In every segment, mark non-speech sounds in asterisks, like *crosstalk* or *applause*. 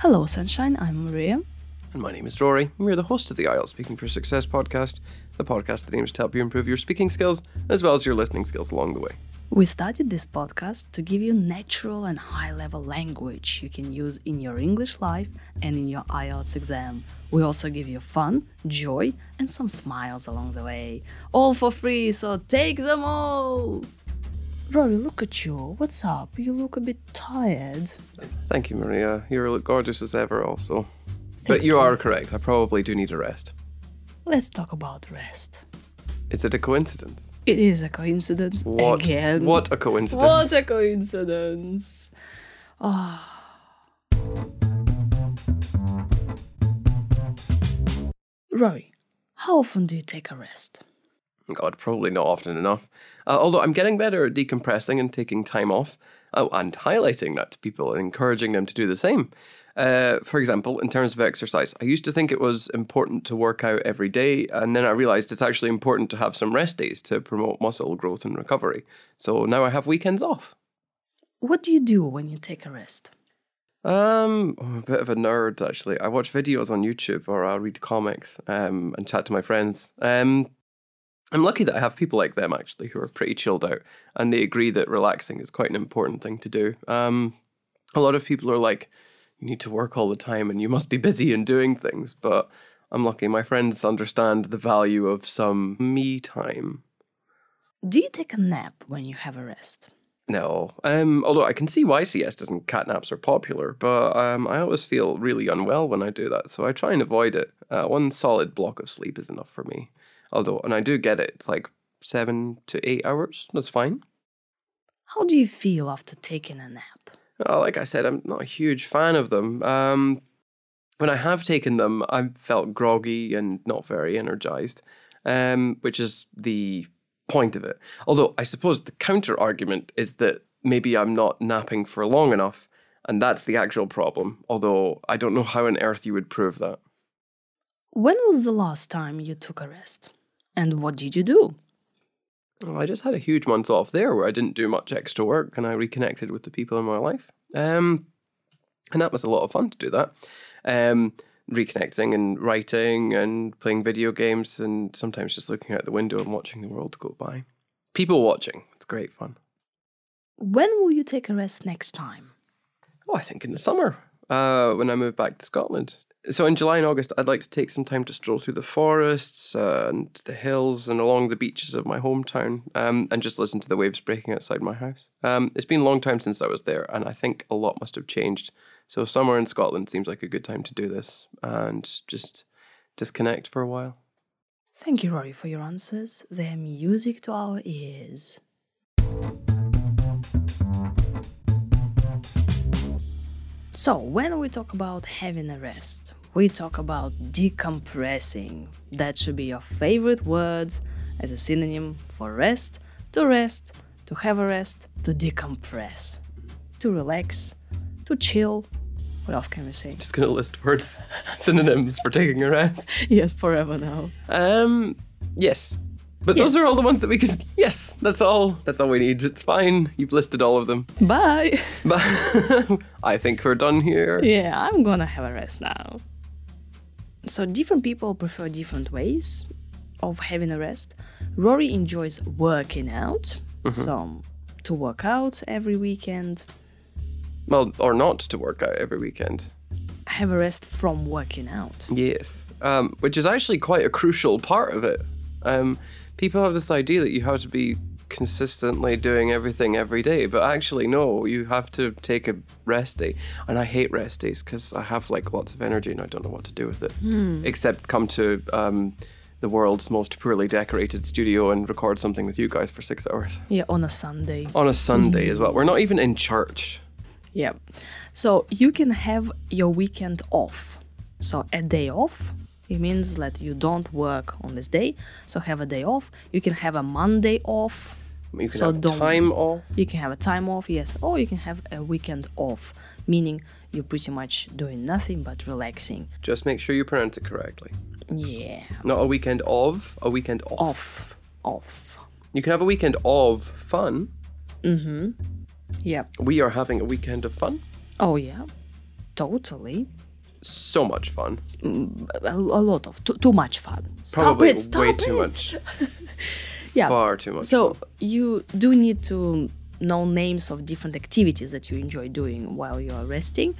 Hello, Sunshine. I'm Maria. And my name is Rory. We're the host of the IELTS Speaking for Success podcast, the podcast that aims to help you improve your speaking skills as well as your listening skills along the way. We started this podcast to give you natural and high level language you can use in your English life and in your IELTS exam. We also give you fun, joy, and some smiles along the way. All for free, so take them all! Rory, look at you. What's up? You look a bit tired. Thank you, Maria. You look gorgeous as ever, also. But you are correct. I probably do need a rest. Let's talk about rest. Is it a coincidence? It is a coincidence What? again. What a coincidence! What a coincidence. Ah. Rory, how often do you take a rest? God, probably not often enough. Uh, although I'm getting better at decompressing and taking time off, oh, and highlighting that to people and encouraging them to do the same. Uh, for example, in terms of exercise, I used to think it was important to work out every day, and then I realized it's actually important to have some rest days to promote muscle growth and recovery. So now I have weekends off. What do you do when you take a rest? Um, I'm a bit of a nerd actually. I watch videos on YouTube or I'll read comics um, and chat to my friends. Um, I'm lucky that I have people like them actually who are pretty chilled out and they agree that relaxing is quite an important thing to do. Um, a lot of people are like, you need to work all the time and you must be busy and doing things, but I'm lucky. My friends understand the value of some me time. Do you take a nap when you have a rest? No. Um, although I can see why siestas and catnaps are popular, but um, I always feel really unwell when I do that, so I try and avoid it. Uh, one solid block of sleep is enough for me. Although, and I do get it, it's like seven to eight hours. That's fine. How do you feel after taking a nap? Uh, like I said, I'm not a huge fan of them. Um, when I have taken them, I've felt groggy and not very energized, um, which is the point of it. Although I suppose the counter argument is that maybe I'm not napping for long enough, and that's the actual problem. Although I don't know how on earth you would prove that. When was the last time you took a rest? And what did you do? Well, I just had a huge month off there where I didn't do much extra work and I reconnected with the people in my life. Um, and that was a lot of fun to do that. Um, reconnecting and writing and playing video games and sometimes just looking out the window and watching the world go by. People watching, it's great fun. When will you take a rest next time? Oh, I think in the summer uh, when I move back to Scotland. So in July and August, I'd like to take some time to stroll through the forests uh, and the hills and along the beaches of my hometown um, and just listen to the waves breaking outside my house. Um, it's been a long time since I was there, and I think a lot must have changed. So somewhere in Scotland seems like a good time to do this and just disconnect for a while. Thank you, Rory, for your answers. They're music to our ears. So, when we talk about having a rest, we talk about decompressing. That should be your favorite words as a synonym for rest, to rest, to have a rest, to decompress, to relax, to chill. What else can we say? Just gonna list words, *laughs* synonyms for taking a rest. *laughs* yes, forever now. Um, yes. But those are all the ones that we could. Yes, that's all. That's all we need. It's fine. You've listed all of them. Bye. Bye. *laughs* I think we're done here. Yeah, I'm gonna have a rest now. So, different people prefer different ways of having a rest. Rory enjoys working out, so to work out every weekend, Well, or not to work out every weekend. have a rest from working out. Yes. Um, which is actually quite a crucial part of it. Um, people have this idea that you have to be consistently doing everything every day, but actually, no, you have to take a rest day. And I hate rest days because I have like lots of energy and I don't know what to do with it. Except come to um, the world's most poorly decorated studio and record something with you guys for six hours. Yeah, on a Sunday. On a Sunday as well. We're not even in church. Yeah. So you can have your weekend off. So a day off, it means that you don't work on this day. So have a day off. You can have a Monday off. You can So have don't- time off. You can have a time off, yes, or you can have a weekend off, meaning you're pretty much doing nothing but relaxing. Just make sure you pronounce it correctly. Yeah. Not a weekend of, a weekend off. Off. Off. You can have a weekend of fun. Mm-hmm. Yep. We are having a weekend of fun. Oh, yeah. Totally. So much fun. A, a lot of, too, too much fun. Stop Probably it, stop way it. too much. *laughs* Yeah. Far too much. So you do need to know names of different activities that you enjoy doing while you are resting.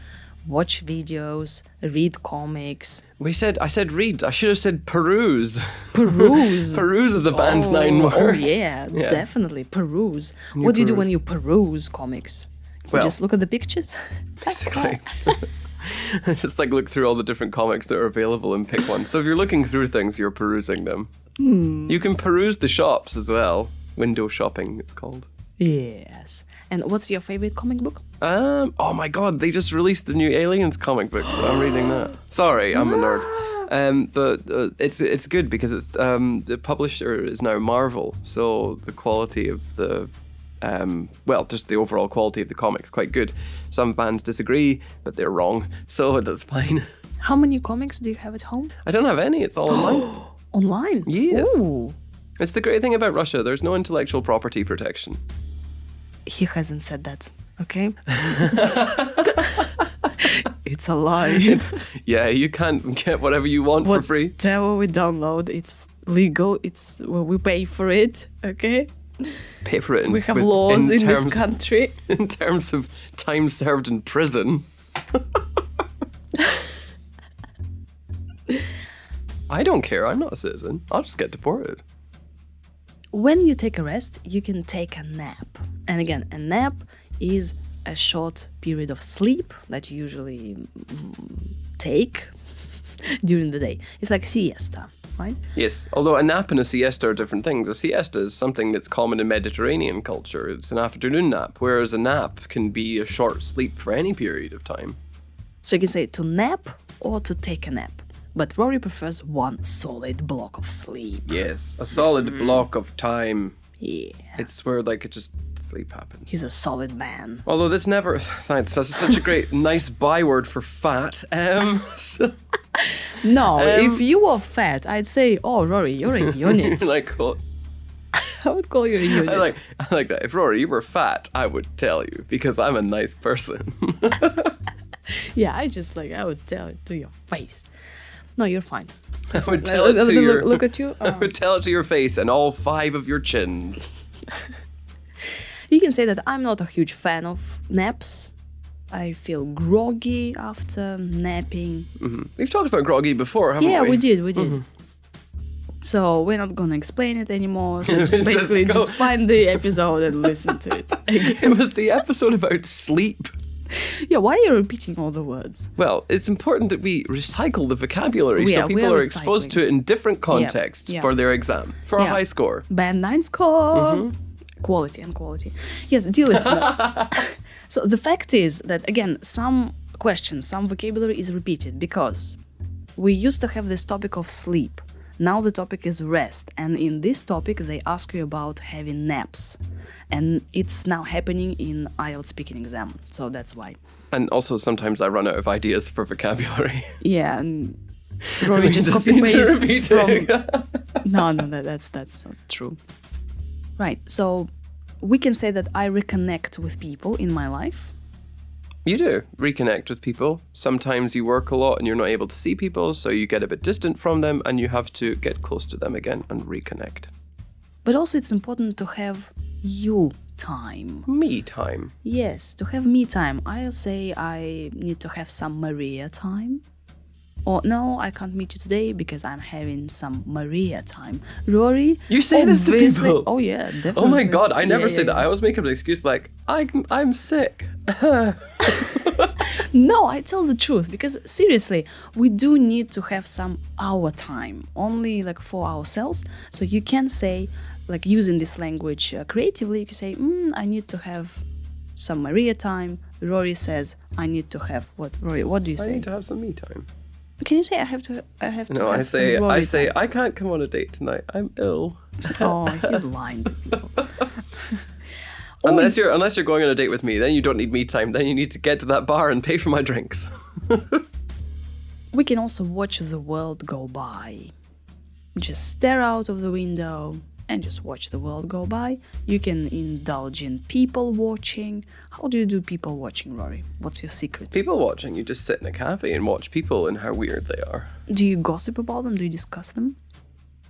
Watch videos, read comics, we said I said read. I should have said peruse. peruse. *laughs* peruse is a band nine Oh, words. Oh yeah, Yeah. definitely peruse. what do you do when you peruse comics? You Well- just look at the pictures. *laughs* Basically. *laughs* Just like look through all the different comics that are available and pick one. So if you're looking through things, you're perusing them. Hmm. You can peruse the shops as well. Window shopping, it's called. yes. And what's your favorite comic book? Um. Oh my God! They just released the new Aliens comic book, so I'm reading that. Sorry, I'm a nerd. *gasps* Um, but uh, it's it's good because it's um the publisher is now Marvel, so the quality of the um well just the overall quality of the comics quite good. Some fans disagree, but they're wrong, *laughs* so that's fine. How many comics do you have at home? I don't have any. It's all online. *gasps* Online? Yes. Ooh. it's the great thing about Russia. There's no intellectual property protection. He hasn't said that, okay? *laughs* *laughs* it's a lie. Yeah, you can't get whatever you want for free. Whatever we download, it's legal. It's well, we pay for it, okay? Pay for it. In, We have with- laws in, terms, this country. *laughs* in terms of time served in prison. *laughs* I don't care. I'm not a citizen. I'll just get deported. When you take a rest, you can take a nap. And again, a nap is a short period of sleep that you usually mm, take *laughs* during the day. It's like siesta, right? Yes, although a nap and a siesta are different things. A siesta is something that's common in Mediterranean culture. It's an afternoon nap, whereas a nap can be a short sleep for any period of time. So you can say to nap or to take a nap. But Rory prefers one solid block of sleep. Yes, a solid mm-hmm. block of time. Yeah. It's where like it just sleep happens. He's a solid man. Although this never, *laughs* thanks, that's such a great, *laughs* nice byword for fat. Um, so, *laughs* No, Um, if you were fat, I'd say, oh, Rory, you're a unit. like, well, I would call you a unit. I like, I like that. If Rory, you were fat, I would tell you because I'm a nice person. yeah, I just like, I would tell it to your face. No, you're fine. I would tell it to look, your, look at you. I Uh, would tell it to your face and all five of your chins. You can say that I'm not a huge fan of naps. I feel groggy after napping. We've talked about groggy before, haven't Yeah, we? we did, we did. So we're not gonna explain it anymore. *laughs* So just Just basically go- just find the episode and listen to it. *laughs* again. It was the episode about sleep. yeah, why are you repeating all the words? Well, it's important that we recycle the vocabulary Yeah, so people are are exposed to it in different contexts yeah. for their exam, for a high score. Band nine score. Mm-hmm. Quality and quality. Yes, dear listener. *laughs* so the fact is that again, some questions, some vocabulary is repeated because we used to have this topic of sleep. Now the topic is rest, and in this topic they ask you about having naps, and it's now happening in IELTS speaking exam. So that's why. And also, sometimes I run out of ideas for vocabulary. *laughs* Yeah, and *laughs* Rory We just, just copy need to pastes repeat from no, no, that, that's that's not true. Right. So we can say that I reconnect with people in my life. You do reconnect with people. Sometimes you work a lot and you're not able to see people, so you get a bit distant from them and you have to get close to them again and reconnect. But also it's important to have you time. Me time. Yes, to have me time. I'll say I need to have some Maria time. Or no, I can't meet you today because I'm having some Maria time. Rory, You say this to people? Oh yeah, definitely. Oh my god, I never Yeah, say yeah, that. I always make up an excuse like, I'm, I'm sick. *laughs* *laughs* No, I tell the truth because seriously, we do need to have some our time, only like for ourselves. So you can say, like using this language uh, creatively, you can say, mm, I need to have some Maria time. Rory says, I need to have what? Rory, what do you I say? I need to have some me time. Can you say I have to? I have to. No, have I say, I say, time." I can't come on a date tonight. I'm ill. Oh, he's *laughs* lying to people. *laughs* Unless you're unless you're going on a date with me, then you don't need me time. Then you need to get to that bar and pay for my drinks. *laughs* we can also watch the world go by. Just stare out of the window, and just watch the world go by. You can indulge in people watching. How do you do people watching, Rory? What's your secret? People watching, you just sit in a cafe and watch people and how weird they are. Do you gossip about them? Do you discuss them?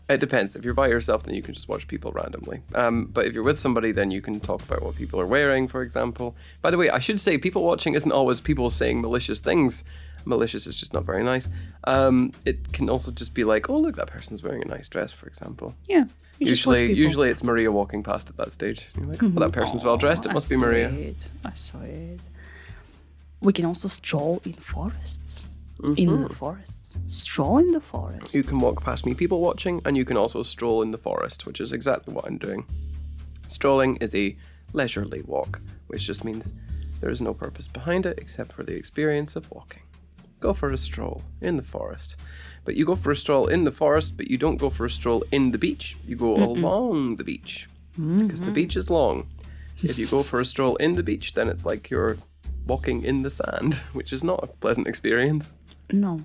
It depends. If you're by yourself, then you can just watch people randomly. Um, but if you're with somebody, then you can talk about what people are wearing, for example. By the way, I should say people watching isn't always people saying malicious things. Malicious is just not very nice. Um, it can also just be like, oh, look, that person's wearing a nice dress, for example. Yeah. Usually, usually it's Maria walking past at that stage. You're like, well, that person's well dressed. It must be Maria. It. I saw it. We can also stroll in forests. In the forests. Stroll in the forests. Mm-hmm. You can walk past me, people watching, and you can also stroll in the forest, which is exactly what I'm doing. Strolling is a leisurely walk, which just means there is no purpose behind it except for the experience of walking. Go for a stroll in the forest. But you go for a stroll in the forest, but you don't go for a stroll in the beach. You go along the beach because the mm-hmm. beach is long. If you go for a stroll in the beach, then it's like you're walking in the sand, *laughs* which is not a pleasant experience. No.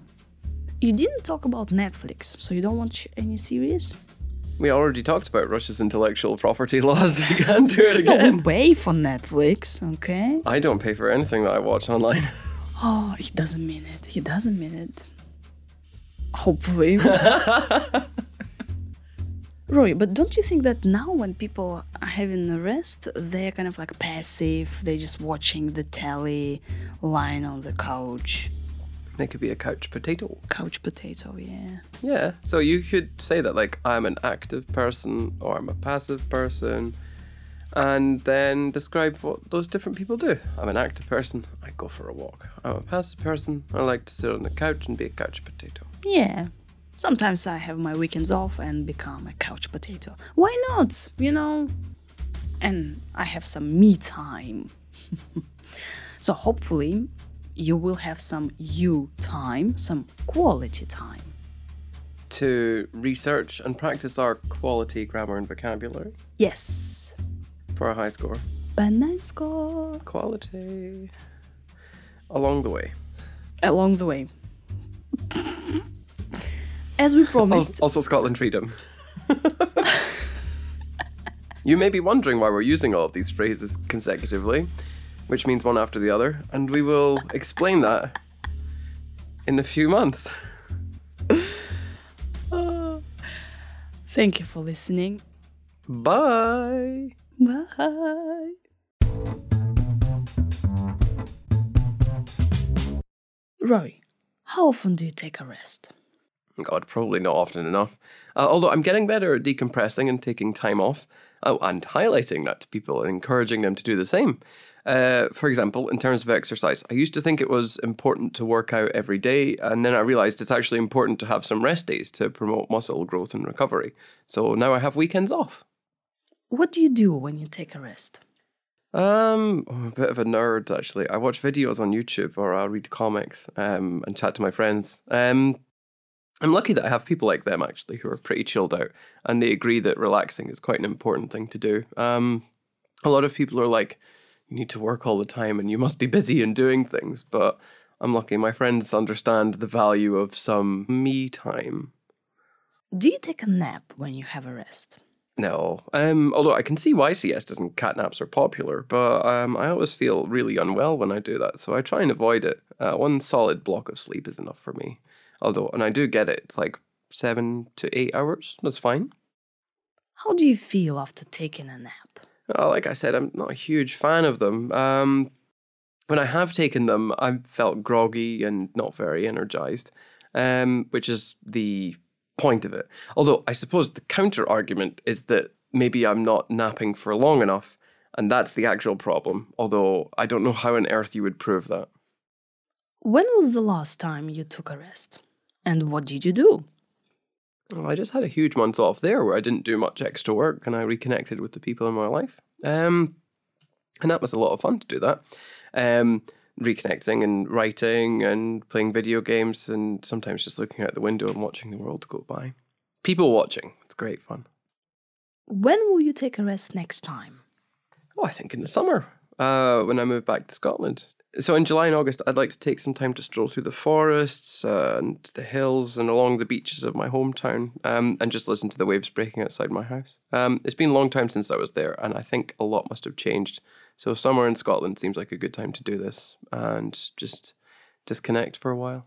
You didn't talk about Netflix, so you don't watch any series? We already talked about Russia's intellectual property *laughs* laws. You can't do it *laughs* No, we again. pay for Netflix, okay? I don't pay for anything that I watch online. Oh, he doesn't mean it. He doesn't mean it. Hopefully. *laughs* Roy, but don't you think that now when people are having a rest, they're kind of like passive, they're just watching the telly, lying on the couch. They could be a couch potato. Couch potato, yeah. Yeah. So you could say that like I'm an active person or I'm a passive person and then describe what those different people do. I'm an active person, I go for a walk. I'm a passive person, I like to sit on the couch and be a couch potato. Yeah. Sometimes I have my weekends off and become a couch potato. Why not? You know? And I have some me time. *laughs* so hopefully you will have some you time, some quality time. To research and practice our quality grammar and vocabulary Yes. For a high score. Banana score. Quality. Along the way. Along the way. As we promised, Also, Scotland Freedom. *laughs* you may be wondering why we're using all of these phrases consecutively, which means one after the other, and we will explain that in a few months. *laughs* thank you for listening. Bye. Bye. Rory, how often do you take a rest? God, probably not often enough. Uh, although I'm getting better at decompressing and taking time off. Oh, and highlighting that to people and encouraging them to do the same. Uh, for example, in terms of exercise, I used to think it was important to work out every day, and then I realized it's actually important to have some rest days to promote muscle growth and recovery. So now I have weekends off. What do you do when you take a rest? Um, I'm a bit of a nerd actually. I watch videos on YouTube or I'll read comics um, and chat to my friends. Um, I'm lucky that I have people like them actually who are pretty chilled out and they agree that relaxing is quite an important thing to do. Um, a lot of people are like, you need to work all the time and you must be busy and doing things, but I'm lucky my friends understand the value of some me time. Do you take a nap when you have a rest? No. Um, although I can see why siestas and catnaps are popular, but um, I always feel really unwell when I do that, so I try and avoid it. Uh, one solid block of sleep is enough for me. Although, and I do get it, it's like seven to eight hours. That's fine. How do you feel after taking a nap? Uh, like I said, I'm not a huge fan of them. Um, when I have taken them, I've felt groggy and not very energized, um, which is the point of it. Although I suppose the counter argument is that maybe I'm not napping for long enough, and that's the actual problem. Although I don't know how on earth you would prove that. When was the last time you took a rest? And what did you do? Well, I just had a huge month off there where I didn't do much extra work and I reconnected with the people in my life. Um, and that was a lot of fun to do that. Um, reconnecting and writing and playing video games and sometimes just looking out the window and watching the world go by. People watching. It's great fun. When will you take a rest next time? Oh, I think in the summer uh, when I move back to Scotland. So in July and August, I'd like to take some time to stroll through the forests uh, and the hills and along the beaches of my hometown um, and just listen to the waves breaking outside my house. Um, it's been a long time since I was there, and I think a lot must have changed so summer in Scotland seems like a good time to do this and just disconnect for a while.